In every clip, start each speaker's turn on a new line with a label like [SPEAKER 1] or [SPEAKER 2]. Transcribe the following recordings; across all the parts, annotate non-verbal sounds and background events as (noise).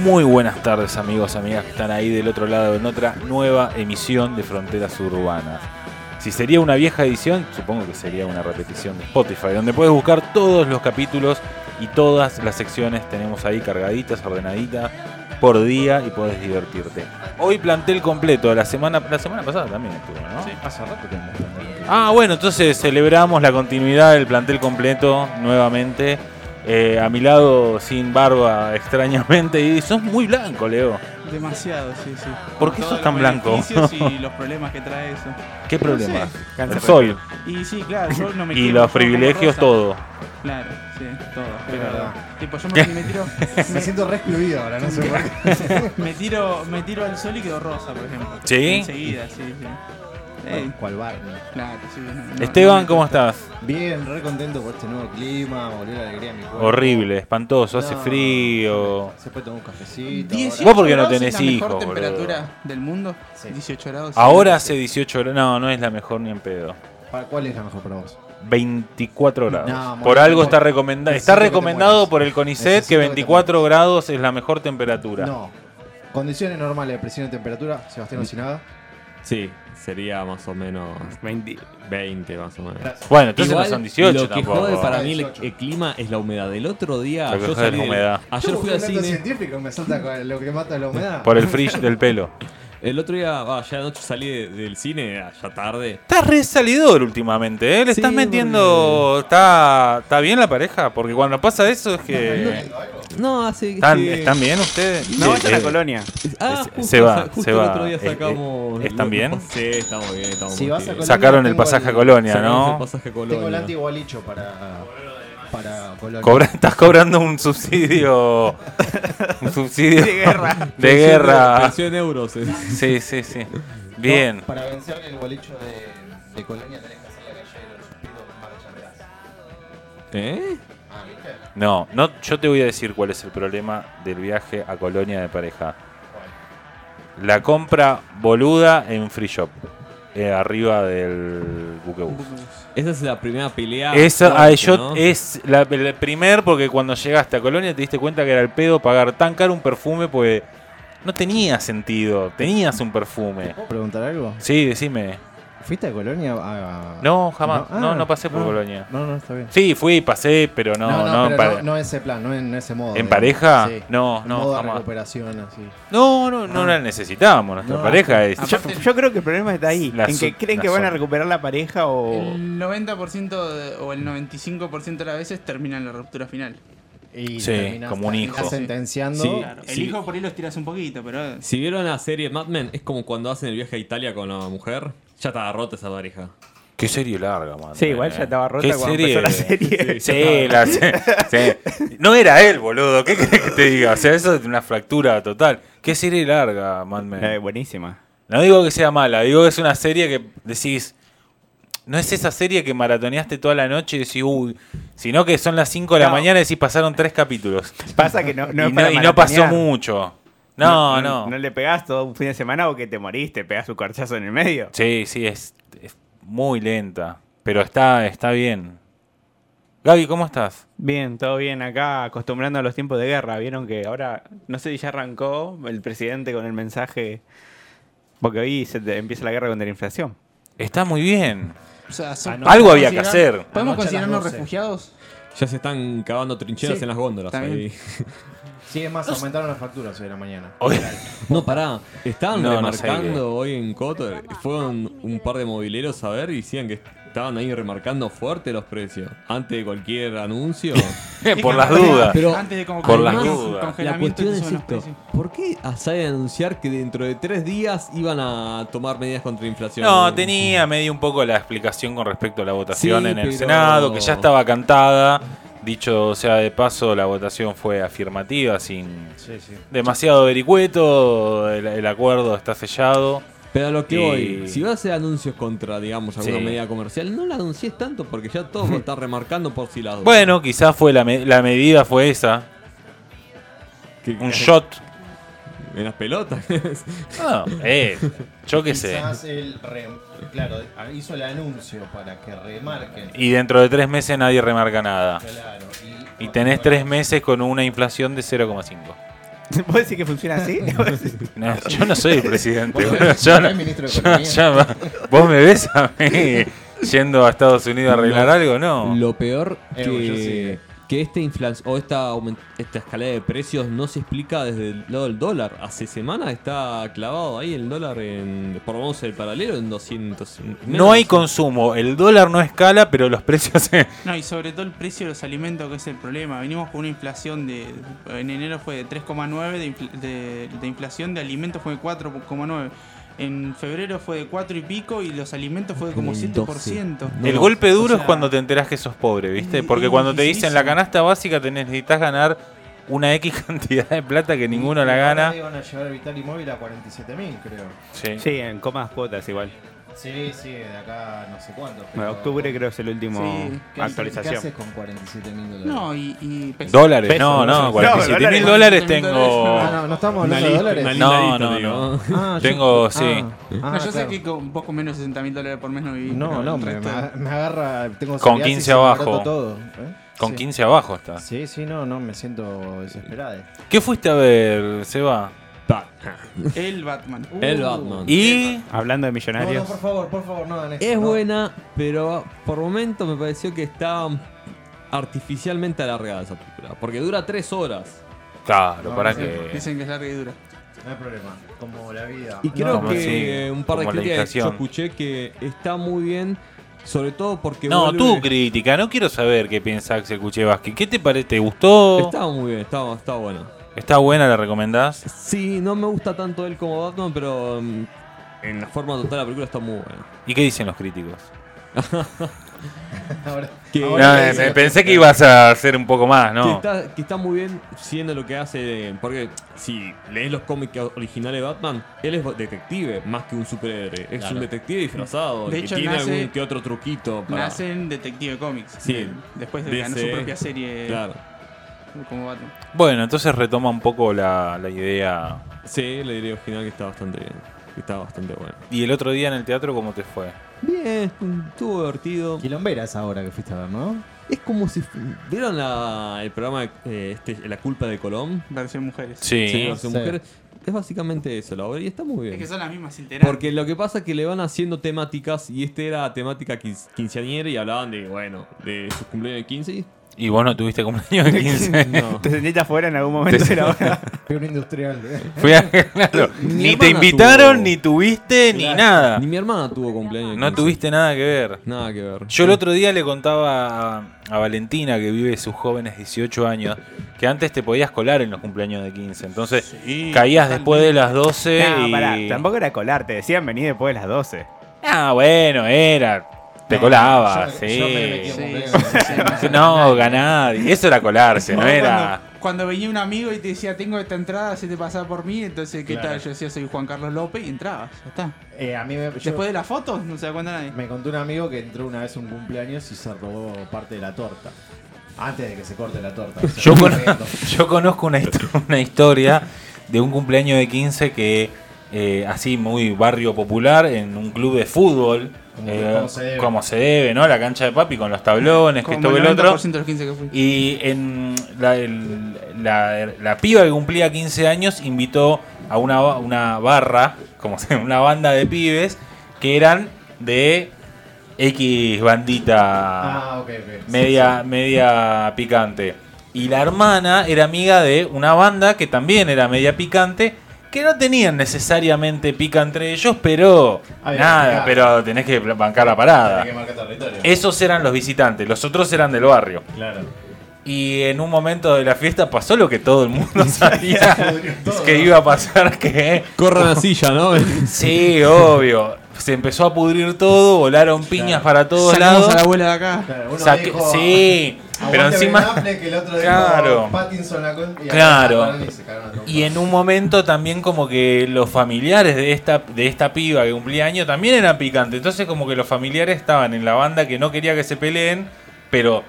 [SPEAKER 1] Muy buenas tardes amigos, amigas que están ahí del otro lado en otra nueva emisión de Fronteras Urbanas. Si sería una vieja edición, supongo que sería una repetición de Spotify, donde puedes buscar todos los capítulos y todas las secciones tenemos ahí cargaditas, ordenaditas por día y puedes divertirte. Hoy plantel completo, la semana, la semana pasada también estuvo, ¿no?
[SPEAKER 2] Sí, hace rato tenemos plantel.
[SPEAKER 1] Ah, bueno, entonces celebramos la continuidad del plantel completo nuevamente. Eh, a mi lado, sin barba, (laughs) extrañamente. Y sos muy blanco, Leo.
[SPEAKER 3] Demasiado, sí, sí.
[SPEAKER 1] ¿Por qué sos tan blanco?
[SPEAKER 3] y (laughs) los problemas que trae eso.
[SPEAKER 1] ¿Qué
[SPEAKER 3] No
[SPEAKER 1] problemas?
[SPEAKER 3] sé.
[SPEAKER 1] El sol.
[SPEAKER 3] Y sí, claro, yo no me (laughs)
[SPEAKER 1] Y los privilegios, todo.
[SPEAKER 3] Claro, sí, todo.
[SPEAKER 2] Es verdad.
[SPEAKER 3] Tipo, yo me, me tiro.
[SPEAKER 2] Me siento re excluido ahora, no sé por qué.
[SPEAKER 3] me tiro, me tiro al sol y quedo rosa, por ejemplo.
[SPEAKER 1] ¿Sí?
[SPEAKER 3] Enseguida, sí, sí. Ey,
[SPEAKER 2] ¿Cuál Barney?
[SPEAKER 3] claro, sí. no- no-
[SPEAKER 1] Esteban,
[SPEAKER 3] no-
[SPEAKER 1] ¿cómo estás?
[SPEAKER 2] Bien, re contento por este nuevo clima, volvió la alegría a mi cuerpo.
[SPEAKER 1] Horrible, espantoso, hace
[SPEAKER 2] No,
[SPEAKER 1] frío.
[SPEAKER 2] Se puede tomar un cafecito.
[SPEAKER 3] 18
[SPEAKER 1] Vos porque no
[SPEAKER 3] grados
[SPEAKER 1] tenés
[SPEAKER 3] es la
[SPEAKER 1] hijos,
[SPEAKER 3] mejor temperatura del mundo.
[SPEAKER 2] Sí.
[SPEAKER 3] 18 grados.
[SPEAKER 1] Ahora hace 18 grados. No, no es la mejor ni en pedo.
[SPEAKER 2] ¿Para ¿Cuál es la mejor para vos?
[SPEAKER 1] 24 grados.
[SPEAKER 2] No,
[SPEAKER 1] por algo está recomendado. Está recomendado por el CONICET
[SPEAKER 2] Necesito
[SPEAKER 1] que
[SPEAKER 2] que te
[SPEAKER 1] 24 grados es la mejor temperatura.
[SPEAKER 2] No. Condiciones normales de presión y temperatura, Sebastián Osinaga.
[SPEAKER 4] Sí, sería más o menos 20, 20 más o menos.
[SPEAKER 1] Bueno, entonces
[SPEAKER 4] Igual,
[SPEAKER 1] no son 18
[SPEAKER 4] Lo que
[SPEAKER 1] tampoco.
[SPEAKER 4] jode para mí el,
[SPEAKER 2] 18.
[SPEAKER 4] el clima es la humedad. El otro día
[SPEAKER 1] Lo que
[SPEAKER 4] yo salí
[SPEAKER 1] la
[SPEAKER 4] del-
[SPEAKER 1] humedad.
[SPEAKER 4] Ayer fui al cine.
[SPEAKER 2] científico me salta con lo que mata la humedad.
[SPEAKER 1] Por el frizz del pelo.
[SPEAKER 4] El otro día, ah, ya anoche salí de- del cine, ya tarde.
[SPEAKER 1] Estás re salidor últimamente, ¿eh? Le
[SPEAKER 4] Sí,
[SPEAKER 1] estás metiendo. ¿Está, ¿Está bien la pareja? Porque cuando pasa eso es que.
[SPEAKER 4] No, hace.
[SPEAKER 1] ¿Están,
[SPEAKER 4] este-
[SPEAKER 1] ¿están bien ustedes?
[SPEAKER 5] No,
[SPEAKER 1] Sí,
[SPEAKER 5] está en la
[SPEAKER 1] eh,
[SPEAKER 5] colonia.
[SPEAKER 4] Ah,
[SPEAKER 1] Se-
[SPEAKER 4] justo,
[SPEAKER 1] se va,
[SPEAKER 4] justo
[SPEAKER 1] se
[SPEAKER 4] el
[SPEAKER 1] va.
[SPEAKER 4] otro día
[SPEAKER 1] Eh, eh,
[SPEAKER 4] sacamos.
[SPEAKER 1] ¿están bien?
[SPEAKER 4] Sí, estamos bien, estamos
[SPEAKER 2] Si vas a
[SPEAKER 4] bien.
[SPEAKER 2] Colonia,
[SPEAKER 1] Sacaron el pasaje a Colonia,
[SPEAKER 4] Sacamos el
[SPEAKER 1] ¿no?
[SPEAKER 4] pasaje a
[SPEAKER 2] Tengo el
[SPEAKER 4] Colonia.
[SPEAKER 2] antigualicho para, para Colonia.
[SPEAKER 1] Cobra- estás cobrando un subsidio. Un subsidio. (laughs)
[SPEAKER 5] De guerra.
[SPEAKER 1] De guerra.
[SPEAKER 4] Pensión en euros. eh.
[SPEAKER 1] Sí, sí, sí. Bien.
[SPEAKER 2] No, para vencer el gualicho de, de Colonia tenés que hacer la calle de los suspiros marcha atrás.
[SPEAKER 4] ¿Eh?
[SPEAKER 1] No, no, yo te voy a decir cuál es el problema del viaje a Colonia de pareja. La compra boluda en free shop. eh, arriba del buquebús.
[SPEAKER 4] Esa es la primera pelea.
[SPEAKER 1] Esa,
[SPEAKER 4] fuerte,
[SPEAKER 1] yo-
[SPEAKER 4] ¿no?
[SPEAKER 1] es la, el primer porque cuando llegaste a Colonia te diste cuenta que era el pedo pagar tan caro un perfume pues no tenía sentido. Tenías un perfume.
[SPEAKER 2] ¿Puedo preguntar algo?
[SPEAKER 1] Sí, decime.
[SPEAKER 2] ¿Fuiste a Colonia? a-
[SPEAKER 1] No, jamás.
[SPEAKER 2] Ah,
[SPEAKER 1] No, no pasé por Colonia.
[SPEAKER 2] No, no, está bien.
[SPEAKER 1] Sí, fui, pasé, pero no, no,
[SPEAKER 2] no,
[SPEAKER 1] en
[SPEAKER 2] pero no, no ese plan, no en ese modo.
[SPEAKER 1] ¿En
[SPEAKER 2] digamos.
[SPEAKER 1] pareja?
[SPEAKER 2] Sí.
[SPEAKER 1] No,
[SPEAKER 2] En
[SPEAKER 1] no,
[SPEAKER 2] modo
[SPEAKER 1] jamás.
[SPEAKER 2] recuperación, así.
[SPEAKER 1] No, no, no la necesitábamos. Nuestra
[SPEAKER 2] No,
[SPEAKER 1] pareja es.
[SPEAKER 5] Yo, yo creo que el problema está ahí. En que creen que van a recuperar la pareja o.
[SPEAKER 3] El 90% de- o el 95% de las veces termina en la ruptura final.
[SPEAKER 2] Y
[SPEAKER 1] Sí, como un hijo.
[SPEAKER 2] sentenciando.
[SPEAKER 4] Sí.
[SPEAKER 3] Claro, el
[SPEAKER 4] Sí.
[SPEAKER 3] hijo por ahí los tiras un poquito, pero.
[SPEAKER 4] Si vieron la serie Mad Men, es como cuando hacen el viaje a Italia con la mujer. Ya estaba rota esa pareja.
[SPEAKER 1] Qué serie larga, man.
[SPEAKER 5] Sí, igual ya estaba rota
[SPEAKER 1] ¿Qué
[SPEAKER 5] cuando
[SPEAKER 1] serie?
[SPEAKER 5] empezó la serie.
[SPEAKER 1] Sí, (laughs) la sí. No era él, boludo. ¿Qué querés que te diga? O sea, eso es una fractura total. Qué serie larga, Mad Men.
[SPEAKER 5] Eh, buenísima.
[SPEAKER 1] No digo que sea mala, digo que es una serie que decís. No es esa serie que maratoneaste toda la noche y decís, uy, sino que son las 5 de la
[SPEAKER 5] No.
[SPEAKER 1] mañana y decís pasaron tres capítulos.
[SPEAKER 5] Pasa que no, no (laughs)
[SPEAKER 1] y, no, y no pasó mucho. No, no.
[SPEAKER 5] No le pegás todo un fin de semana o que te moriste, pegás un corchazo en el medio.
[SPEAKER 1] Sí, sí, es, es muy lenta. Pero está, está bien. Gaby, ¿cómo estás?
[SPEAKER 5] Bien, todo bien acá, acostumbrando a los tiempos de guerra. Vieron que ahora, no sé si ya arrancó el presidente con el mensaje, porque hoy se te- empieza la guerra contra la inflación.
[SPEAKER 1] Está muy bien.
[SPEAKER 3] O sea, son-.
[SPEAKER 1] Algo había que hacer.
[SPEAKER 3] ¿Podemos considerarnos
[SPEAKER 2] 12.
[SPEAKER 3] refugiados?
[SPEAKER 4] Ya se están cavando trincheras
[SPEAKER 3] Sí,
[SPEAKER 4] en las góndolas ahí. (laughs)
[SPEAKER 2] Sí, es más, aumentaron las facturas hoy de la mañana.
[SPEAKER 1] Hoy-
[SPEAKER 4] No, pará. Estaban
[SPEAKER 1] No, no sé
[SPEAKER 4] remarcando hoy en Coto. Fueron un par de mobileros a ver y decían que estaban ahí remarcando fuerte los precios. Antes de cualquier anuncio. (laughs)
[SPEAKER 1] por las dudas.
[SPEAKER 4] Pero
[SPEAKER 3] Antes de como
[SPEAKER 1] por las
[SPEAKER 3] congelar-
[SPEAKER 1] dudas.
[SPEAKER 4] La
[SPEAKER 3] congelamiento
[SPEAKER 4] cuestión
[SPEAKER 3] te
[SPEAKER 4] es
[SPEAKER 3] suben los
[SPEAKER 4] esto.
[SPEAKER 3] precios.
[SPEAKER 4] ¿Por qué salen a anunciar que dentro de tres días iban a tomar medidas contra la inflación?
[SPEAKER 1] No, tenía medio un poco la explicación con respecto a la votación
[SPEAKER 4] Sí,
[SPEAKER 1] en el
[SPEAKER 4] pero-
[SPEAKER 1] Senado, que ya estaba cantada. Dicho sea de paso, la votación fue afirmativa, sin
[SPEAKER 2] Sí, sí.
[SPEAKER 1] demasiado vericueto. El, el acuerdo está sellado.
[SPEAKER 4] Pero a lo que
[SPEAKER 1] Y-
[SPEAKER 4] voy, si vas a hacer anuncios contra, digamos, alguna
[SPEAKER 1] Sí.
[SPEAKER 4] medida comercial, no la anuncies tanto porque ya todo lo está remarcando por si las
[SPEAKER 1] Bueno, quizás fue la, me- la medida fue esa. Un shot.
[SPEAKER 4] En las pelotas.
[SPEAKER 1] No, (laughs) eh, yo qué sé.
[SPEAKER 2] Quizás él, re- claro, hizo el anuncio para que remarquen.
[SPEAKER 1] Y dentro de tres meses nadie remarca nada.
[SPEAKER 2] Claro,
[SPEAKER 1] Y tenés tres meses con una inflación de 0,5.
[SPEAKER 5] ¿Puedo decir que funciona así? (laughs)
[SPEAKER 1] No, yo no soy el presidente.
[SPEAKER 6] Vos
[SPEAKER 1] boludo. Yo
[SPEAKER 6] no- ministro de
[SPEAKER 1] yo-
[SPEAKER 6] Economía.
[SPEAKER 1] yo- vos me ves a mí yendo a Estados Unidos a arreglar algo, no.
[SPEAKER 4] Lo peor
[SPEAKER 6] Eh, yo sí,
[SPEAKER 4] que, esta inflación o esta, esta escalada de precios no se explica desde el lado del dólar. Hace semanas está clavado ahí el dólar en, por lo menos el paralelo en 200.
[SPEAKER 1] No hay consumo, el dólar no escala, pero los precios se- (laughs)
[SPEAKER 3] No, y sobre todo el precio de los alimentos que es el problema. Venimos con una inflación de... En enero fue de 3,9, de, infl- de, de inflación de alimentos fue de 4,9. En febrero fue de 4 y pico y los alimentos fue de como
[SPEAKER 4] Como el
[SPEAKER 3] 7%.
[SPEAKER 4] No,
[SPEAKER 1] el
[SPEAKER 4] no,
[SPEAKER 1] golpe
[SPEAKER 3] o
[SPEAKER 1] duro es cuando te enterás que sos pobre, ¿viste? Porque cuando te dicen la canasta básica tenés, necesitas ganar una X (laughs) cantidad de plata que ninguno la gana.
[SPEAKER 6] Iban a llevar el Vital y Móvil a 47 mil, creo.
[SPEAKER 1] Sí.
[SPEAKER 5] Sí, en comas cuotas igual.
[SPEAKER 6] Sí, sí, de acá no sé cuánto.
[SPEAKER 5] Bueno, octubre creo que es el último
[SPEAKER 3] Sí.
[SPEAKER 6] ¿Qué haces- ¿Qué
[SPEAKER 5] actualización.
[SPEAKER 6] haces con 47 mil dólares?
[SPEAKER 3] No, y... y pesos.
[SPEAKER 1] Dólares,
[SPEAKER 5] Pesos,
[SPEAKER 1] no, no,
[SPEAKER 5] pesos.
[SPEAKER 1] 47 mil
[SPEAKER 5] No,
[SPEAKER 1] dólares tengo.
[SPEAKER 6] Ah, no, no estamos hablando de dólares.
[SPEAKER 1] No, no,
[SPEAKER 4] digo.
[SPEAKER 6] Ah, yo-
[SPEAKER 1] Tengo, sí.
[SPEAKER 6] Ah,
[SPEAKER 3] No, yo sé
[SPEAKER 6] claro.
[SPEAKER 3] que con, vos con menos de 60 mil dólares por mes no vivís.
[SPEAKER 6] No, no, me, me aga- me agarra. Tengo
[SPEAKER 1] Con
[SPEAKER 6] psoriasis
[SPEAKER 1] 15
[SPEAKER 6] y me
[SPEAKER 1] abajo.
[SPEAKER 6] Todo, ¿eh?
[SPEAKER 1] Con
[SPEAKER 6] Sí.
[SPEAKER 1] 15 abajo está.
[SPEAKER 6] Sí, sí, no, no, me siento desesperado.
[SPEAKER 1] ¿Qué fuiste a ver, Seba?
[SPEAKER 3] El Batman.
[SPEAKER 4] El Batman.
[SPEAKER 1] Y.
[SPEAKER 5] Hablando de millonarios.
[SPEAKER 6] no, por favor, por favor, no hagan esto.
[SPEAKER 4] Es
[SPEAKER 6] no.
[SPEAKER 4] buena, pero por momento me pareció que está artificialmente alargada esa película. Porque dura tres horas.
[SPEAKER 1] Claro,
[SPEAKER 6] No,
[SPEAKER 1] para
[SPEAKER 6] sé.
[SPEAKER 1] que.
[SPEAKER 3] Dicen que es larga y dura.
[SPEAKER 6] No hay problema, como la vida.
[SPEAKER 4] Y creo
[SPEAKER 1] No,
[SPEAKER 4] que
[SPEAKER 1] sí,
[SPEAKER 4] un par de críticas que yo escuché que está muy bien. Sobre todo porque.
[SPEAKER 1] No,
[SPEAKER 4] vuelve-
[SPEAKER 1] tu crítica, no quiero saber qué piensa Axel Kuchevaski. ¿Qué te parece? ¿Te gustó?
[SPEAKER 4] Está muy bien, está, está buena.
[SPEAKER 1] ¿Está buena? ¿La recomendás?
[SPEAKER 4] Sí, no me gusta tanto él como Batman, pero mm, en la forma total la película está muy buena.
[SPEAKER 1] ¿Y qué dicen los críticos? (laughs)
[SPEAKER 6] Ahora,
[SPEAKER 4] Que-
[SPEAKER 6] ahora
[SPEAKER 1] No,
[SPEAKER 6] que
[SPEAKER 1] eh, pensé que ibas a hacer un poco más,
[SPEAKER 4] Que,
[SPEAKER 1] ¿no?
[SPEAKER 4] está, que está muy bien siendo lo que hace. Porque si lees los cómics originales de Batman, él es detective más que un superhéroe. Es
[SPEAKER 6] Claro.
[SPEAKER 4] un detective disfrazado.
[SPEAKER 3] De
[SPEAKER 4] que
[SPEAKER 3] hecho,
[SPEAKER 4] tiene
[SPEAKER 3] nace-
[SPEAKER 4] algún que otro truquito. Para...
[SPEAKER 3] Nace en Detective Comics.
[SPEAKER 4] Sí.
[SPEAKER 3] de- Después de que ganó su
[SPEAKER 4] DC,
[SPEAKER 3] propia serie
[SPEAKER 4] Claro.
[SPEAKER 3] Como Batman.
[SPEAKER 1] Bueno, entonces retoma un poco la, la idea.
[SPEAKER 4] Sí, la idea original que está bastante bien. Que está bastante buena.
[SPEAKER 1] ¿Y el otro día en el teatro cómo te fue?
[SPEAKER 4] Bien, estuvo divertido.
[SPEAKER 6] Quilomberas ahora que fuiste a ver, ¿no?
[SPEAKER 4] Es como si. fu- ¿Vieron la- el programa eh, este, La culpa de Colón?
[SPEAKER 3] Versión mujeres.
[SPEAKER 1] Sí.
[SPEAKER 4] Sí, versión
[SPEAKER 6] Sí.
[SPEAKER 4] mujeres. Es básicamente eso, la obra, y está muy
[SPEAKER 3] Es
[SPEAKER 4] bien.
[SPEAKER 3] que son las mismas.
[SPEAKER 4] Porque lo que pasa es que le van haciendo temáticas y este era temática quin- quinceañera y hablaban de, bueno, de sus cumpleaños de 15 y...
[SPEAKER 1] ¿Y vos no tuviste cumpleaños de 15? (laughs)
[SPEAKER 4] No.
[SPEAKER 5] ¿Te sentiste afuera en algún momento de la hora?
[SPEAKER 6] Fue un industrial.
[SPEAKER 1] Fui a- (laughs) claro,
[SPEAKER 4] Mi
[SPEAKER 1] ni te
[SPEAKER 4] hermana
[SPEAKER 1] invitaron,
[SPEAKER 4] tuvo-
[SPEAKER 1] ni tuviste, ni nada.
[SPEAKER 4] Ni mi hermana tuvo cumpleaños de
[SPEAKER 1] No
[SPEAKER 4] 15.
[SPEAKER 1] tuviste nada que ver.
[SPEAKER 4] Nada que ver.
[SPEAKER 1] Yo el otro día le contaba a, a Valentina, que vive sus jóvenes 18 años, que antes te podías colar en los cumpleaños de 15. Entonces caías después de las 12
[SPEAKER 5] No,
[SPEAKER 1] y...
[SPEAKER 5] pará, tampoco era colar, te decían venir después de las 12.
[SPEAKER 1] Ah, bueno, era... Te colabas,
[SPEAKER 6] yo-
[SPEAKER 1] sí.
[SPEAKER 6] yo me
[SPEAKER 3] Sí.
[SPEAKER 1] No, ganar. Eso era colarse, no era...
[SPEAKER 3] Cuando, cuando venía un amigo y te decía, tengo esta entrada, se te pasa por mí, entonces, ¿qué
[SPEAKER 6] Claro.
[SPEAKER 3] tal? Yo decía, soy Juan Carlos López y entrabas, ya está.
[SPEAKER 6] Eh, a mí me, yo-
[SPEAKER 3] Después de la foto, no se da cuenta nadie.
[SPEAKER 6] me contó un amigo que entró una vez a un cumpleaños y se robó parte de la torta. Antes de que se corte la torta. (laughs)
[SPEAKER 1] Yo, (laughs) con- (laughs) conozco una, histo- una historia de un cumpleaños de 15 que, eh, así muy barrio popular, en un club de fútbol,
[SPEAKER 6] Como-
[SPEAKER 1] eh,
[SPEAKER 6] como se debe.
[SPEAKER 1] como se debe, ¿no? La cancha de papi con los tablones, que
[SPEAKER 3] Como
[SPEAKER 1] que
[SPEAKER 3] el
[SPEAKER 1] el otro.
[SPEAKER 3] 90% de los 15 que fui.
[SPEAKER 1] Y en la, el- la, la piba que cumplía 15 años invitó a una, una barra, como se una banda de pibes, que eran de X bandita
[SPEAKER 6] Ah,
[SPEAKER 1] media, media picante. Y la hermana era amiga de una banda que también era media picante, que no tenían necesariamente pica entre ellos, pero
[SPEAKER 6] Había
[SPEAKER 1] nada, pero tenés que bancar la parada.
[SPEAKER 6] Hay que marcar territorio.
[SPEAKER 1] Esos eran los visitantes, los otros eran del barrio.
[SPEAKER 6] Claro.
[SPEAKER 1] Y en un momento de la fiesta pasó lo que todo el mundo (laughs) sabía (laughs)
[SPEAKER 6] todo.
[SPEAKER 1] que iba a pasar, que
[SPEAKER 4] Corran la silla, ¿no?
[SPEAKER 1] sí, obvio. Se empezó a pudrir todo, volaron piñas para todos
[SPEAKER 3] Sacamos
[SPEAKER 1] lados.
[SPEAKER 3] a la abuela de acá.
[SPEAKER 6] Claro, uno
[SPEAKER 1] Saque-
[SPEAKER 6] dijo,
[SPEAKER 1] sí, pero
[SPEAKER 6] "Aguante
[SPEAKER 1] encima...
[SPEAKER 6] Ben Affleck", el otro dijo,
[SPEAKER 1] Claro.
[SPEAKER 6] La y
[SPEAKER 1] Claro.
[SPEAKER 6] y
[SPEAKER 1] en un momento también como que los familiares de esta, de esta piba que cumplía años también eran picantes. Entonces como que los familiares estaban en la banda que no quería que se peleen, pero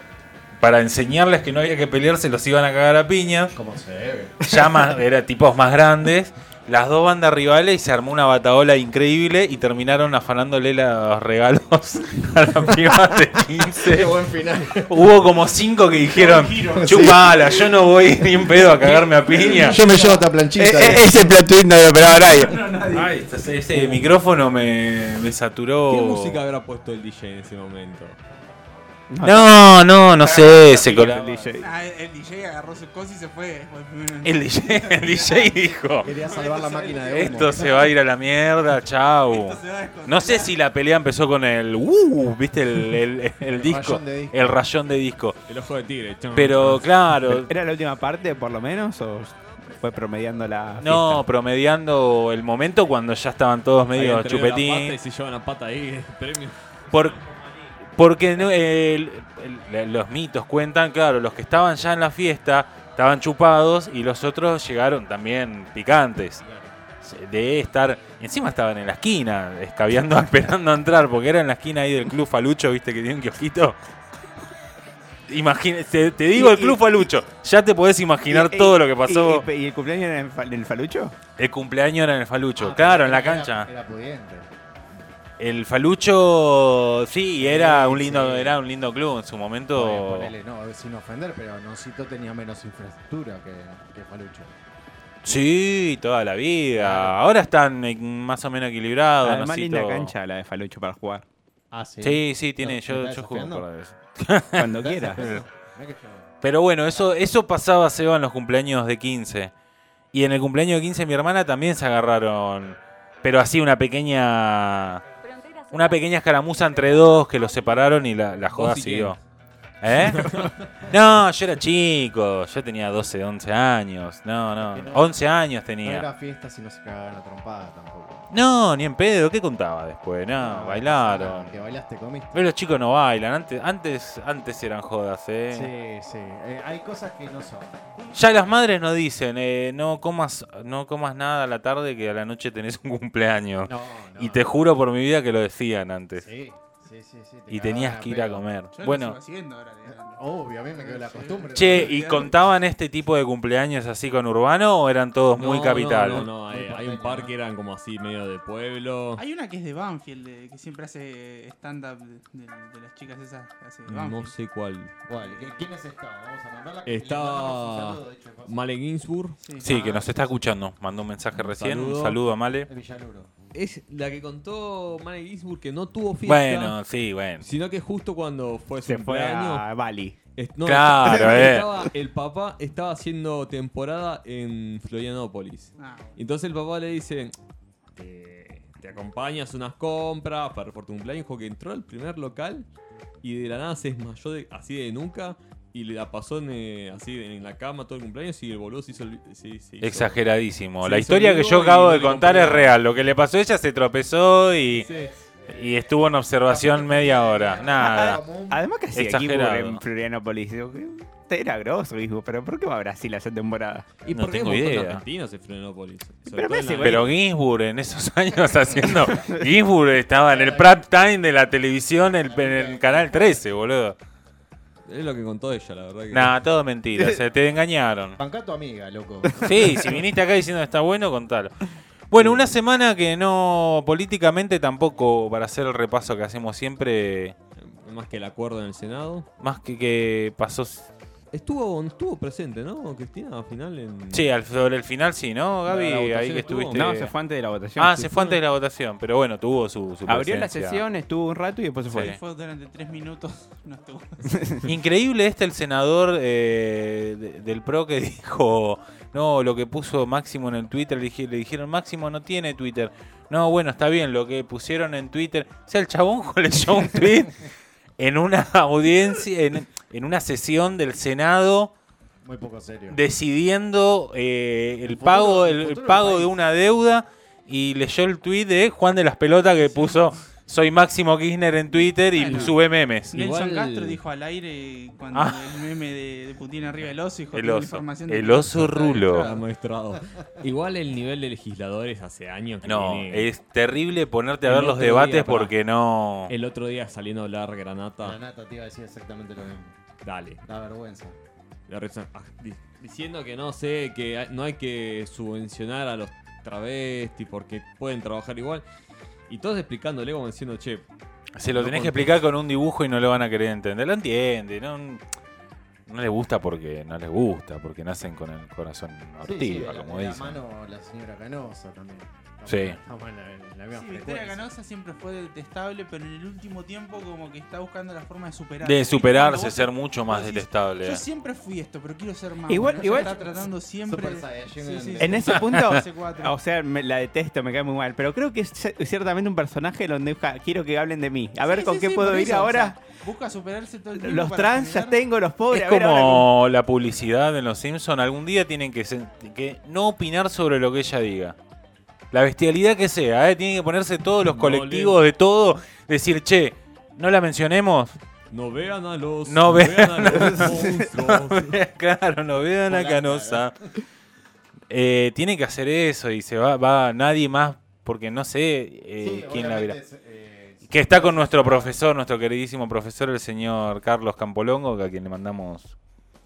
[SPEAKER 1] para enseñarles que no había que pelearse los iban a cagar a piñas.
[SPEAKER 6] Como se debe.
[SPEAKER 1] Ya más, era tipos más grandes. (laughs) las dos bandas rivales y se armó una bataola increíble y terminaron afanándole los regalos (laughs) a la piba de 15.
[SPEAKER 6] buen final.
[SPEAKER 1] Hubo como cinco que dijeron, chupala, yo no voy ni en pedo a cagarme a piña.
[SPEAKER 6] Yo me llevo esta planchita.
[SPEAKER 5] Eh, eh, ese twist no lo operaba nadie.
[SPEAKER 1] Ay, ese, ese micrófono me, me saturó.
[SPEAKER 4] ¿Qué música habrá puesto el DJ en ese momento?
[SPEAKER 1] No, no, no sé, se
[SPEAKER 5] El. DJ.
[SPEAKER 3] Ah, el, DJ agarró su cosa y se fue. (laughs) el
[SPEAKER 1] DJ, el DJ dijo,
[SPEAKER 6] Quería salvar la máquina de humo.
[SPEAKER 1] esto se va a ir a la mierda, chau. No sé si la pelea empezó con el, uh, viste, el, el- el disco,
[SPEAKER 6] rayón de disco.
[SPEAKER 1] el rayón de disco.
[SPEAKER 4] El ojo de tigre.
[SPEAKER 1] Pero claro, (laughs)
[SPEAKER 5] ¿Era la última parte, por lo menos? ¿O fue promediando la.?
[SPEAKER 1] no, promediando el momento cuando ya estaban todos medio
[SPEAKER 4] entregan la pata
[SPEAKER 1] chupetín.
[SPEAKER 4] Y se llevan la pata ahí, premio.
[SPEAKER 1] Por, porque no, el- el- los mitos cuentan, claro, los que estaban ya en la fiesta estaban chupados y los otros llegaron también picantes. De estar, encima estaban en la esquina, escabeando, (laughs) esperando a entrar, porque era en la esquina ahí del Club Falucho, viste que tiene un kiosquito. Imagina, te, te digo el Club Falucho, ya te podés imaginar
[SPEAKER 5] Y- y-
[SPEAKER 1] todo lo que pasó.
[SPEAKER 5] ¿Y, el cumpleaños era en, el Falucho?
[SPEAKER 1] El cumpleaños era en el Falucho,
[SPEAKER 6] Ah,
[SPEAKER 1] claro, en la
[SPEAKER 6] era-
[SPEAKER 1] cancha.
[SPEAKER 6] Era pudiente.
[SPEAKER 1] El Falucho, sí, era un lindo,
[SPEAKER 6] sí.
[SPEAKER 1] era un lindo club en su momento.
[SPEAKER 6] Bueno, ponele, no, sin ofender, pero Nosito tenía menos infraestructura que, que Falucho.
[SPEAKER 1] Sí, toda la vida.
[SPEAKER 6] Claro.
[SPEAKER 1] Ahora están más o menos equilibrados.
[SPEAKER 5] Además,
[SPEAKER 1] Nosito-
[SPEAKER 5] linda cancha la de Falucho para jugar.
[SPEAKER 6] Ah, sí.
[SPEAKER 1] Sí, sí, tiene.
[SPEAKER 6] ¿Me
[SPEAKER 1] yo (laughs) (laughs) yo juego veces.
[SPEAKER 5] Cuando quieras.
[SPEAKER 1] Pero bueno, eso, eso pasaba, Seba, en los cumpleaños de 15. Y en el cumpleaños de 15 de mi hermana también se agarraron. Pero así, una pequeña. Una pequeña escaramuza entre dos que los separaron y la, la joda
[SPEAKER 4] ¿Vos y
[SPEAKER 1] siguió. ¿Eh? (laughs) No, yo era chico. Yo tenía 12, 11 años. No, no.
[SPEAKER 6] No-
[SPEAKER 1] 11 años
[SPEAKER 6] No
[SPEAKER 1] tenía.
[SPEAKER 6] era fiesta si no se cagaban a trompada tampoco.
[SPEAKER 1] No, ni en pedo. ¿Qué contaba después? No,
[SPEAKER 6] No,
[SPEAKER 1] bailaron.
[SPEAKER 6] Que bailaste, comiste.
[SPEAKER 1] Pero los chicos no bailan. Antes, antes, antes eran jodas, ¿eh?
[SPEAKER 6] Sí, sí. Eh, hay cosas que no son.
[SPEAKER 1] Ya las madres no dicen, eh, no comas, no comas nada a la tarde que a la noche tenés un cumpleaños.
[SPEAKER 6] No, no.
[SPEAKER 1] y te juro por mi vida que lo decían antes.
[SPEAKER 6] Sí, sí, sí. sí, te
[SPEAKER 1] y tenías que ir a comer.
[SPEAKER 3] Yo lo
[SPEAKER 1] Bueno,
[SPEAKER 3] sigo haciendo ahora, de grande.
[SPEAKER 6] Obvio, a mí me quedó la costumbre.
[SPEAKER 1] che, ¿y contaban este tipo de cumpleaños así con Urbano o eran todos muy capital?
[SPEAKER 4] No, no, hay, hay un par que eran como así medio de pueblo.
[SPEAKER 3] Hay una que es de Banfield, de- que siempre hace stand-up de, de- de las chicas esas que hace de
[SPEAKER 4] No
[SPEAKER 3] Banfield.
[SPEAKER 4] sé cuál.
[SPEAKER 6] ¿Cuál? ¿Qui- ¿Quiénes estaban? Vamos a.
[SPEAKER 4] Estaba-
[SPEAKER 6] saludo.
[SPEAKER 4] Male Ginsburg.
[SPEAKER 3] Sí.
[SPEAKER 1] Sí, que nos está escuchando. Mandó un mensaje
[SPEAKER 4] Un
[SPEAKER 1] recién. Un
[SPEAKER 4] saludo.
[SPEAKER 1] saludo a Male.
[SPEAKER 6] Villaluro.
[SPEAKER 4] Es la que contó Male Ginsburg que no tuvo fiesta.
[SPEAKER 1] Bueno, sí, bueno.
[SPEAKER 4] Sino que justo cuando fue su
[SPEAKER 5] Se fue
[SPEAKER 4] cumpleaños.
[SPEAKER 5] a Bali.
[SPEAKER 4] no,
[SPEAKER 1] Claro,
[SPEAKER 4] estaba-
[SPEAKER 1] eh.
[SPEAKER 4] estaba- el papá estaba haciendo temporada en Florianópolis.
[SPEAKER 3] Ah,
[SPEAKER 4] Entonces el papá le dice: Te, te acompañas unas compras para por tu cumpleaños. Dijo que entró al primer local y de la nada se desmayó de- así de nuca. Y le la pasó en, eh, así en la cama todo el cumpleaños y el boludo se hizo. el- se- se hizo-
[SPEAKER 1] Exageradísimo.
[SPEAKER 4] Se
[SPEAKER 1] La
[SPEAKER 4] hizo
[SPEAKER 1] historia que yo acabo de contar es real. Lo que le pasó a ella se tropezó y,
[SPEAKER 4] Sí.
[SPEAKER 1] y estuvo en observación media hora. Nada.
[SPEAKER 5] Además que hacía equipo en Florianópolis. Era grosso, hijo, pero ¿por qué va a Brasil a hacer temporada?
[SPEAKER 4] ¿Y
[SPEAKER 1] No
[SPEAKER 4] por
[SPEAKER 1] tengo idea.
[SPEAKER 4] argentinos en Florianópolis?
[SPEAKER 5] Pero
[SPEAKER 1] Ginsburg en esos (laughs) años haciendo. (laughs) Ginsburg estaba en el prime time de la televisión en el, en el canal 13, boludo.
[SPEAKER 4] Es lo que contó ella, la verdad. Que...
[SPEAKER 1] Nah, todo mentira. Se te engañaron.
[SPEAKER 6] Bancá a tu amiga, loco.
[SPEAKER 1] Sí, si viniste acá diciendo que está bueno, contalo. Bueno, una semana que no políticamente tampoco, para hacer el repaso que hacemos siempre,
[SPEAKER 4] Más que el acuerdo en el Senado.
[SPEAKER 1] más que que pasó.
[SPEAKER 4] Estuvo, estuvo presente, ¿no? Cristina al final en.
[SPEAKER 1] Sí, al, sobre el final sí, ¿no, Gaby? Ahí que
[SPEAKER 4] estuvo.
[SPEAKER 1] estuviste.
[SPEAKER 5] No, se fue antes de la votación.
[SPEAKER 1] Ah, se fue antes de la votación, pero bueno, tuvo su, su
[SPEAKER 5] Abrió la
[SPEAKER 1] presencia.
[SPEAKER 5] sesión, estuvo un rato y después se
[SPEAKER 1] Sí.
[SPEAKER 5] fue.
[SPEAKER 3] Fue durante tres minutos. (laughs) No estuvo. (laughs)
[SPEAKER 1] Increíble este el senador eh, de- del PRO que (laughs) dijo, no, lo que puso Máximo en el Twitter, le, dije- le dijeron, Máximo no tiene Twitter. No, bueno, está bien, lo que pusieron en Twitter. O sea, el chabón leyó un tweet en una (laughs) audiencia, en, en una sesión del Senado
[SPEAKER 6] Muy poco serio.
[SPEAKER 1] decidiendo eh, el,
[SPEAKER 6] El futuro-
[SPEAKER 1] pago,
[SPEAKER 6] el
[SPEAKER 1] pago de una deuda y leyó el tweet de Juan de las Pelotas que puso, soy Máximo Kirchner en Twitter y
[SPEAKER 3] Bueno.
[SPEAKER 1] sube memes.
[SPEAKER 3] Nelson
[SPEAKER 4] Igual-
[SPEAKER 3] Castro dijo al aire cuando
[SPEAKER 1] Ah.
[SPEAKER 3] el meme de, de Putin arriba del oso dijo
[SPEAKER 1] El
[SPEAKER 3] "Tengo
[SPEAKER 1] oso.
[SPEAKER 3] información de
[SPEAKER 1] El
[SPEAKER 3] que-
[SPEAKER 1] oso rulo.
[SPEAKER 4] Igual el nivel de legisladores hace años que
[SPEAKER 1] No, es terrible ponerte a
[SPEAKER 4] El
[SPEAKER 1] ver los debates
[SPEAKER 4] día,
[SPEAKER 1] porque no.
[SPEAKER 4] El otro día saliendo a hablar Granata.
[SPEAKER 6] La nata te iba a decir exactamente lo mismo.
[SPEAKER 4] Dale.
[SPEAKER 6] La vergüenza.
[SPEAKER 4] La reza- ah, di- diciendo que no sé, que no hay que subvencionar a los travesti, porque pueden trabajar igual. Y todos explicándole como diciendo, che,
[SPEAKER 1] Se lo tenés que explicar con un dibujo y no lo van a querer entender. Lo entiende, no, no les gusta porque no les gusta, porque nacen con el corazón
[SPEAKER 6] Sí,
[SPEAKER 1] ortiga,
[SPEAKER 6] sí,
[SPEAKER 1] como
[SPEAKER 6] la
[SPEAKER 1] dicen.
[SPEAKER 6] mano la señora Canosa también. Estamos-
[SPEAKER 1] Sí.
[SPEAKER 6] Estamos en la, en la misma
[SPEAKER 3] Sí, Victoria
[SPEAKER 6] frecuencia.
[SPEAKER 3] Canosa siempre fue detestable, pero en el último tiempo como que está buscando la forma de superar.
[SPEAKER 1] De superarse, ser mucho más
[SPEAKER 3] decís,
[SPEAKER 1] detestable.
[SPEAKER 3] Yo siempre fui esto, pero quiero ser más.
[SPEAKER 5] Igual- igual-
[SPEAKER 3] está tratando siempre. Sí, sí,
[SPEAKER 6] en-
[SPEAKER 3] sí.
[SPEAKER 5] Ese punto, (laughs) o sea, me- la detesto, me cae muy mal. Pero creo que es ciertamente un personaje donde quiero que hablen de mí. A ver
[SPEAKER 3] Sí,
[SPEAKER 5] con
[SPEAKER 3] sí,
[SPEAKER 5] qué
[SPEAKER 3] sí,
[SPEAKER 5] puedo ir
[SPEAKER 3] eso,
[SPEAKER 5] ahora.
[SPEAKER 3] o sea, busca superarse todo el tiempo.
[SPEAKER 5] los trans ya
[SPEAKER 3] generar-
[SPEAKER 5] tengo, los pobres.
[SPEAKER 1] Es
[SPEAKER 5] ahora
[SPEAKER 1] como la publicidad en Los Simpsons. Algún día tienen que, se- que no opinar sobre lo que ella diga. La bestialidad que sea, ¿eh? tienen que ponerse todos los
[SPEAKER 4] No
[SPEAKER 1] colectivos de todo. Decir, che, no la mencionemos.
[SPEAKER 4] no vean a los,
[SPEAKER 1] No ve-
[SPEAKER 4] vean a los monstruos. (laughs)
[SPEAKER 1] claro, no vean a Canosa. Eh, tiene que hacer eso y se va, va nadie más, porque no sé eh,
[SPEAKER 6] Sí,
[SPEAKER 1] quién la verá.
[SPEAKER 6] es, eh,
[SPEAKER 1] Que está con nuestro profesor, nuestro queridísimo profesor, el señor Carlos Campolongo, que a quien le mandamos.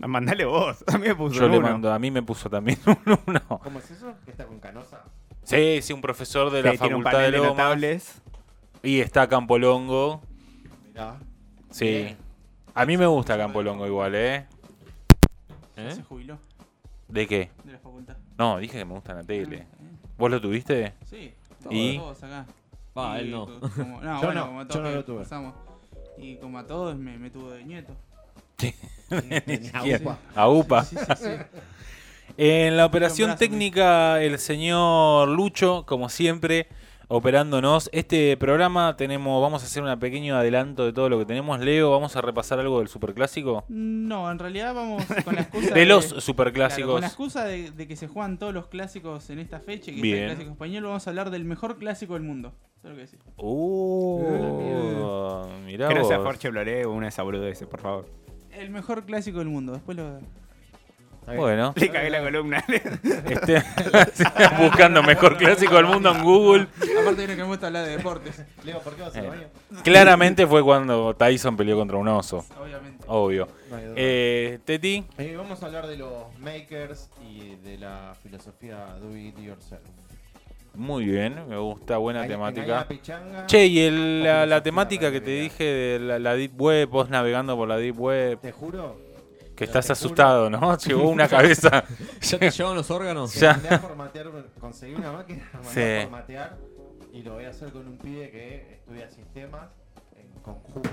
[SPEAKER 5] Ah, Mandale vos. A mí me puso
[SPEAKER 1] Yo le mando, a mí me puso también (laughs) un uno.
[SPEAKER 6] ¿Cómo es eso? ¿Que está con Canosa?
[SPEAKER 1] Sí, sí, un profesor de la
[SPEAKER 5] tiene
[SPEAKER 1] Facultad de
[SPEAKER 5] panel de
[SPEAKER 1] Lomas.
[SPEAKER 5] notables.
[SPEAKER 1] Y está Campolongo.
[SPEAKER 6] Mirá.
[SPEAKER 1] Sí.
[SPEAKER 6] Bien.
[SPEAKER 1] A mí me gusta Campolongo igual, ¿eh?
[SPEAKER 4] ¿Eh?
[SPEAKER 3] Se jubiló
[SPEAKER 1] ¿De qué?
[SPEAKER 3] de la facultad.
[SPEAKER 1] No, dije que me gusta en la tele.
[SPEAKER 3] Ah, eh.
[SPEAKER 1] ¿Vos lo tuviste?
[SPEAKER 3] Sí, todos,
[SPEAKER 1] ¿Y?
[SPEAKER 3] todos acá. Y
[SPEAKER 4] él no.
[SPEAKER 3] como- no, (laughs)
[SPEAKER 6] Yo
[SPEAKER 3] bueno,
[SPEAKER 6] no,
[SPEAKER 3] como
[SPEAKER 6] yo
[SPEAKER 3] todos
[SPEAKER 6] no
[SPEAKER 3] que
[SPEAKER 6] lo tuve.
[SPEAKER 3] pasamos. Y como a todos me, me tuvo de nieto.
[SPEAKER 1] Ni
[SPEAKER 6] Ni
[SPEAKER 1] siquiera.
[SPEAKER 6] agua.
[SPEAKER 1] A UPA.
[SPEAKER 3] Sí, sí, sí.
[SPEAKER 1] En la operación
[SPEAKER 3] brazo,
[SPEAKER 1] técnica, el señor Lucho, como siempre, operándonos. Este programa tenemos, vamos a hacer un pequeño adelanto de todo lo que tenemos. Leo, vamos a repasar algo del superclásico.
[SPEAKER 3] No, en realidad vamos con la excusa (laughs)
[SPEAKER 1] De los
[SPEAKER 3] Claro,
[SPEAKER 1] superclásicos.
[SPEAKER 3] con la excusa de, de que se juegan todos los clásicos en esta fecha, que
[SPEAKER 1] Bien.
[SPEAKER 3] es el clásico español, vamos a hablar del mejor clásico del mundo. Todo lo que decís.
[SPEAKER 1] Uh, mirá
[SPEAKER 5] Que no sea
[SPEAKER 1] vos.
[SPEAKER 5] Jorge Bloré o una de esas boludeces, por favor.
[SPEAKER 3] El mejor clásico del mundo. Después lo.
[SPEAKER 1] Bueno,
[SPEAKER 5] Le cagué la columna.
[SPEAKER 1] este, (laughs) buscando mejor clásico del mundo en Google.
[SPEAKER 3] Aparte de que me gusta hablar de deportes,
[SPEAKER 6] Leo, ¿por qué vas al
[SPEAKER 1] Eh.
[SPEAKER 6] baño?
[SPEAKER 1] Claramente fue cuando Tyson peleó contra un oso.
[SPEAKER 3] obviamente.
[SPEAKER 1] Obvio.
[SPEAKER 6] No hay.
[SPEAKER 1] Eh, Teti,
[SPEAKER 6] Eh, vamos a hablar de los makers y de la filosofía do it yourself.
[SPEAKER 1] muy bien, me gusta, buena
[SPEAKER 6] Ahí-
[SPEAKER 1] temática.
[SPEAKER 6] pichanga.
[SPEAKER 1] Che, y el- la, la temática que te dije de la, la Deep Web, vos navegando por la Deep Web,
[SPEAKER 6] Te juro.
[SPEAKER 1] que estás
[SPEAKER 6] juro,
[SPEAKER 1] asustado, ¿no? (laughs) Llegó una (laughs) cabeza.
[SPEAKER 4] ¿Ya te llevan los órganos?
[SPEAKER 1] Ya.
[SPEAKER 6] conseguí una máquina,
[SPEAKER 1] Sí.
[SPEAKER 6] formatear y lo voy a hacer con un pibe que estudia sistemas en conjunto.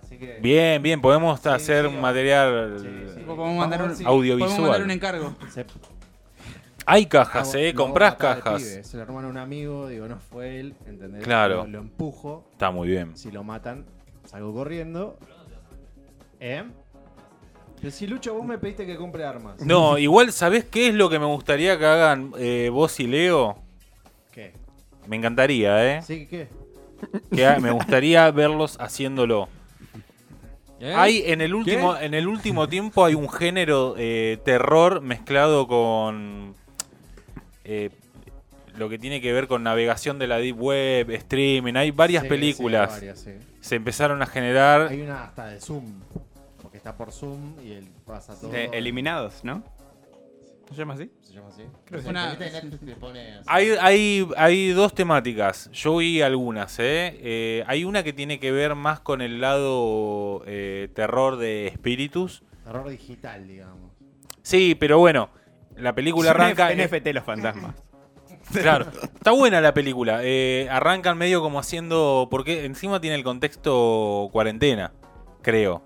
[SPEAKER 6] Así que.
[SPEAKER 1] Bien, bien, podemos
[SPEAKER 6] Sí,
[SPEAKER 1] hacer
[SPEAKER 6] sí,
[SPEAKER 1] un material
[SPEAKER 6] sí, sí.
[SPEAKER 3] Podemos mandar un,
[SPEAKER 6] Sí.
[SPEAKER 1] audiovisual.
[SPEAKER 3] podemos mandar un encargo.
[SPEAKER 6] se-
[SPEAKER 1] Hay cajas,
[SPEAKER 6] hago-
[SPEAKER 1] ¿eh? Comprás cajas.
[SPEAKER 6] pibe. Se lo hermano a un amigo, digo, no fue él, ¿entendés?
[SPEAKER 1] Claro.
[SPEAKER 6] Lo, lo empujo.
[SPEAKER 1] Está muy bien.
[SPEAKER 6] Si lo matan, salgo corriendo. ¿Eh? Pero si Lucho, vos me pediste que compre armas.
[SPEAKER 1] No, igual, ¿sabés qué es lo que me gustaría que hagan eh, vos y Leo? Me encantaría, ¿eh?
[SPEAKER 6] ¿Sí? ¿Qué?
[SPEAKER 1] Que me gustaría verlos haciéndolo.
[SPEAKER 4] ¿Eh?
[SPEAKER 1] Hay en el último, en el último tiempo hay un género eh, terror mezclado con eh, lo que tiene que ver con navegación de la deep web, streaming. Hay varias
[SPEAKER 6] Sí,
[SPEAKER 1] películas.
[SPEAKER 6] sí, varias, sí.
[SPEAKER 1] Se empezaron a generar.
[SPEAKER 6] Hay una hasta de Zoom. Porque está por Zoom y él pasa todo.
[SPEAKER 5] De eliminados, ¿no? ¿Se llama así?
[SPEAKER 6] ¿Se llama así?
[SPEAKER 3] Creo que
[SPEAKER 6] Una...
[SPEAKER 1] Hay, hay, hay dos temáticas. Yo vi algunas, ¿eh? Eh, Hay una que tiene que ver más con el lado eh, terror de espíritus.
[SPEAKER 6] Terror digital, digamos.
[SPEAKER 1] Sí, pero bueno, la película arranca.
[SPEAKER 5] NFT los fantasmas. (laughs)
[SPEAKER 1] Claro, está buena la película. Eh, arrancan medio como haciendo. Porque encima tiene el contexto cuarentena, creo.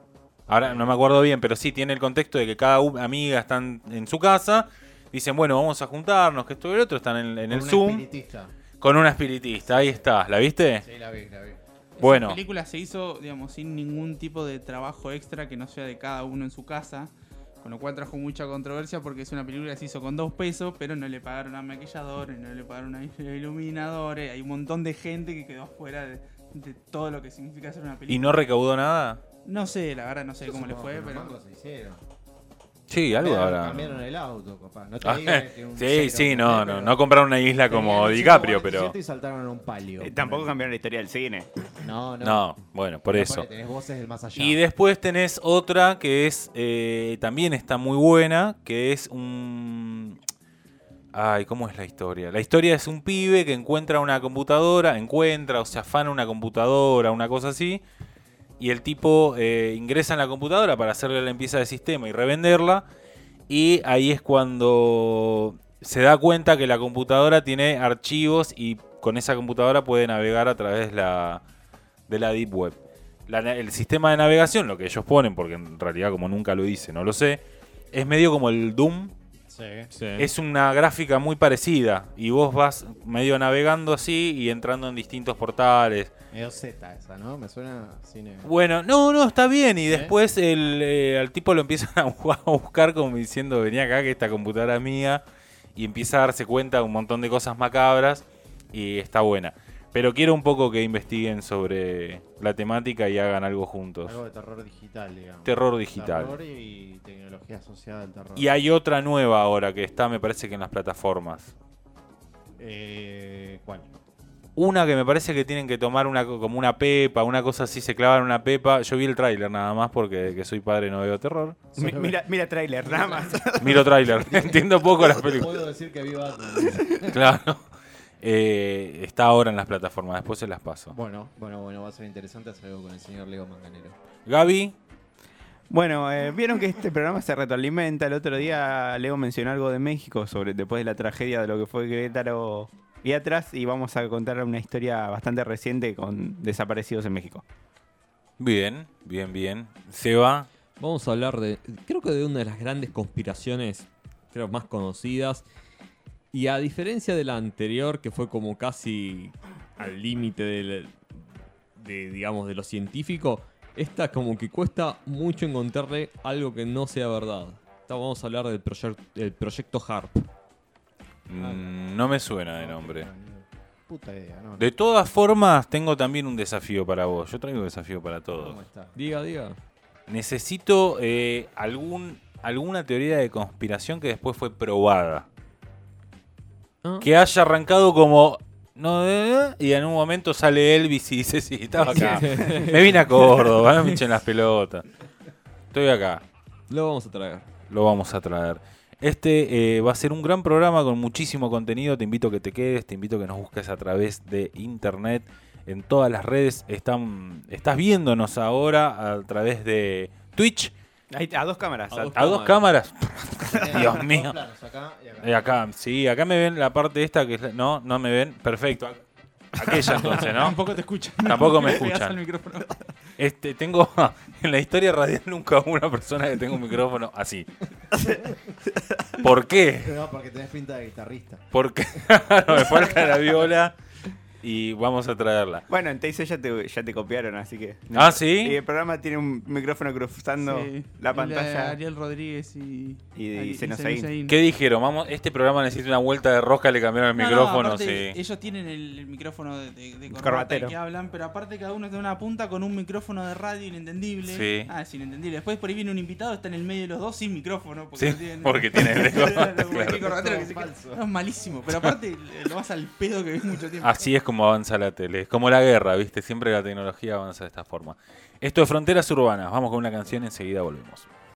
[SPEAKER 1] Ahora no me acuerdo bien, pero sí tiene el contexto de que cada amiga están en su casa. Dicen, bueno, vamos a juntarnos, que esto y el otro. Están en, en
[SPEAKER 6] Con
[SPEAKER 1] el
[SPEAKER 6] una
[SPEAKER 1] Zoom
[SPEAKER 6] espiritista.
[SPEAKER 1] con una espiritista. Ahí está, ¿la viste?
[SPEAKER 6] Sí, la vi, la vi.
[SPEAKER 1] Bueno.
[SPEAKER 3] Esa película se hizo, digamos, sin ningún tipo de trabajo extra que no sea de cada uno en su casa. Con lo cual trajo mucha controversia porque es una película que se hizo con dos pesos, pero no le pagaron a maquilladores, no le pagaron a (laughs) iluminadores. Hay un montón de gente que quedó fuera de, de todo lo que significa hacer una película.
[SPEAKER 1] ¿Y no recaudó nada?
[SPEAKER 3] No sé, la verdad no sé
[SPEAKER 6] Yo
[SPEAKER 3] cómo le
[SPEAKER 6] supongo
[SPEAKER 3] fue,
[SPEAKER 6] que los
[SPEAKER 3] pero...
[SPEAKER 6] mangos se hicieron.
[SPEAKER 1] Sí, algo
[SPEAKER 6] Cambiaron-
[SPEAKER 1] habrá.
[SPEAKER 6] Cambiaron el auto, capaz. No te
[SPEAKER 1] Ah,
[SPEAKER 6] digan (laughs) que un
[SPEAKER 1] sí, sí, no, no, no compraron una isla como
[SPEAKER 6] tenían
[SPEAKER 1] DiCaprio,
[SPEAKER 6] 147
[SPEAKER 1] pero.
[SPEAKER 6] Y saltaron a un palio.
[SPEAKER 5] Eh, tampoco cambiaron la historia del cine.
[SPEAKER 6] No, no.
[SPEAKER 1] No, bueno, por
[SPEAKER 6] Pero
[SPEAKER 1] eso.
[SPEAKER 6] Tenés voces del más allá.
[SPEAKER 1] Y después tenés otra que es eh, también está muy buena, que es un Ay, ¿cómo es la historia? La historia es un pibe que encuentra una computadora, encuentra o se afana una computadora, una cosa así, y el tipo eh, ingresa en la computadora para hacerle la limpieza de sistema y revenderla, y ahí es cuando se da cuenta que la computadora tiene archivos y con esa computadora puede navegar a través de la Deep Web. El sistema de navegación, lo que ellos ponen, porque en realidad como nunca lo hice, no lo sé, es medio como el Doom,
[SPEAKER 6] Sí.
[SPEAKER 4] Sí.
[SPEAKER 1] es una gráfica muy parecida y vos vas medio navegando así y entrando en distintos portales.
[SPEAKER 6] Medio Z esa, ¿no? Me suena cine.
[SPEAKER 1] Bueno, no, no, está bien. Y
[SPEAKER 6] ¿Eh?
[SPEAKER 1] después el, eh, al tipo lo empiezan a (laughs) a buscar como diciendo, venía acá que esta computadora es mía. Y empieza a darse cuenta de un montón de cosas macabras y está buena. Pero quiero un poco que investiguen sobre la temática y hagan algo juntos.
[SPEAKER 6] Algo de terror digital, digamos.
[SPEAKER 1] Terror digital.
[SPEAKER 6] Terror y tecnología asociada al terror.
[SPEAKER 1] Y hay otra nueva ahora que está, me parece que en las plataformas.
[SPEAKER 6] Eh, ¿Cuál?
[SPEAKER 1] Una que me parece que tienen que tomar una co- como una pepa, una cosa así, se clavan una pepa. Yo vi el tráiler nada más porque que soy padre no veo terror.
[SPEAKER 5] Mi- mira, mira trailer, nada más.
[SPEAKER 1] Miro tráiler, (laughs) entiendo poco las películas.
[SPEAKER 6] Puedo decir que vi Batman.
[SPEAKER 1] Claro. Eh, está ahora en las plataformas, después se las paso.
[SPEAKER 6] bueno, bueno, bueno, va a ser interesante hacer algo con el señor Leo Manganero.
[SPEAKER 1] Gaby,
[SPEAKER 5] Bueno, eh, vieron que este programa se retroalimenta. El otro día Leo mencionó algo de México sobre después de la tragedia de lo que fue Querétaro y atrás y vamos a contar una historia bastante reciente con desaparecidos en México.
[SPEAKER 1] bien, bien, bien. Seba,
[SPEAKER 4] Vamos a hablar de, creo que de una de las grandes conspiraciones, creo, más conocidas. Y a diferencia de la anterior, que fue como casi al límite del- de, digamos, de lo científico, esta como que cuesta mucho encontrarle algo que no sea verdad. Esta vamos a hablar del, proyec- del proyecto HARP.
[SPEAKER 1] mm, no me suena de nombre.
[SPEAKER 6] Puta idea, ¿no?
[SPEAKER 1] De todas formas, tengo también un desafío para vos. Yo traigo un desafío para todos.
[SPEAKER 6] ¿Cómo está?
[SPEAKER 4] Diga, diga.
[SPEAKER 1] Necesito eh, algún, alguna teoría de conspiración que después fue probada.
[SPEAKER 4] Ah.
[SPEAKER 1] Que haya arrancado como... No, eh, y en un momento sale Elvis y dice, sí, estaba acá. me vine a Córdoba, no me echen las pelotas. Estoy acá.
[SPEAKER 4] Lo vamos a traer.
[SPEAKER 1] Lo vamos a traer. Este eh, va a ser un gran programa con muchísimo contenido. Te invito a que te quedes, te invito a que nos busques a través de internet. En todas las redes están, estás viéndonos ahora a través de Twitch.
[SPEAKER 5] Ahí, a dos cámaras.
[SPEAKER 4] A dos
[SPEAKER 1] A dos cámaras. (laughs) (laughs) Dios
[SPEAKER 6] Dos
[SPEAKER 1] mío.
[SPEAKER 6] planos, acá y acá.
[SPEAKER 1] Acá, sí, acá me ven la parte esta que es la- no, no me ven. Perfecto. Aquella entonces, ¿no?
[SPEAKER 3] Tampoco te escuchan.
[SPEAKER 1] Tampoco me (laughs) escuchan. Este, tengo en la historia radial nunca hubo una persona que tenga un micrófono así. ¿Por qué?
[SPEAKER 6] No, porque tenés pinta de guitarrista.
[SPEAKER 1] Porque no, me falta la viola y vamos a traerla.
[SPEAKER 5] Bueno, en Teise ya te, ya te copiaron, así que.
[SPEAKER 1] Ah, ¿sí?
[SPEAKER 5] Y el programa tiene un micrófono cruzando
[SPEAKER 3] Sí.
[SPEAKER 5] la pantalla.
[SPEAKER 3] Ariel Rodríguez y,
[SPEAKER 5] Y Sain.
[SPEAKER 3] Sain.
[SPEAKER 1] ¿Qué dijeron? Vamos, este programa necesita una vuelta de rosca, le cambiaron el
[SPEAKER 3] No, no,
[SPEAKER 1] micrófono, sí.
[SPEAKER 3] Ellos tienen el, el micrófono de, de, de corbata
[SPEAKER 5] Corbatero.
[SPEAKER 3] que hablan, pero aparte cada uno tiene una punta con un micrófono de radio inentendible.
[SPEAKER 1] Sí.
[SPEAKER 3] Ah, es inentendible. Después por ahí viene un invitado, está en el medio de los dos sin micrófono. Porque
[SPEAKER 1] Sí,
[SPEAKER 3] no tienen-
[SPEAKER 1] porque tiene el (laughs)
[SPEAKER 3] Como
[SPEAKER 1] claro.
[SPEAKER 3] que corbatero que se
[SPEAKER 6] Todo
[SPEAKER 3] queda-
[SPEAKER 6] falso.
[SPEAKER 3] no, es malísimo. Pero aparte lo vas al pedo que ves mucho tiempo.
[SPEAKER 1] Así es como avanza la tele. Es como la guerra, ¿viste? Siempre la tecnología avanza de esta forma. Esto es Fronteras Urbanas. Vamos con una canción, enseguida volvemos.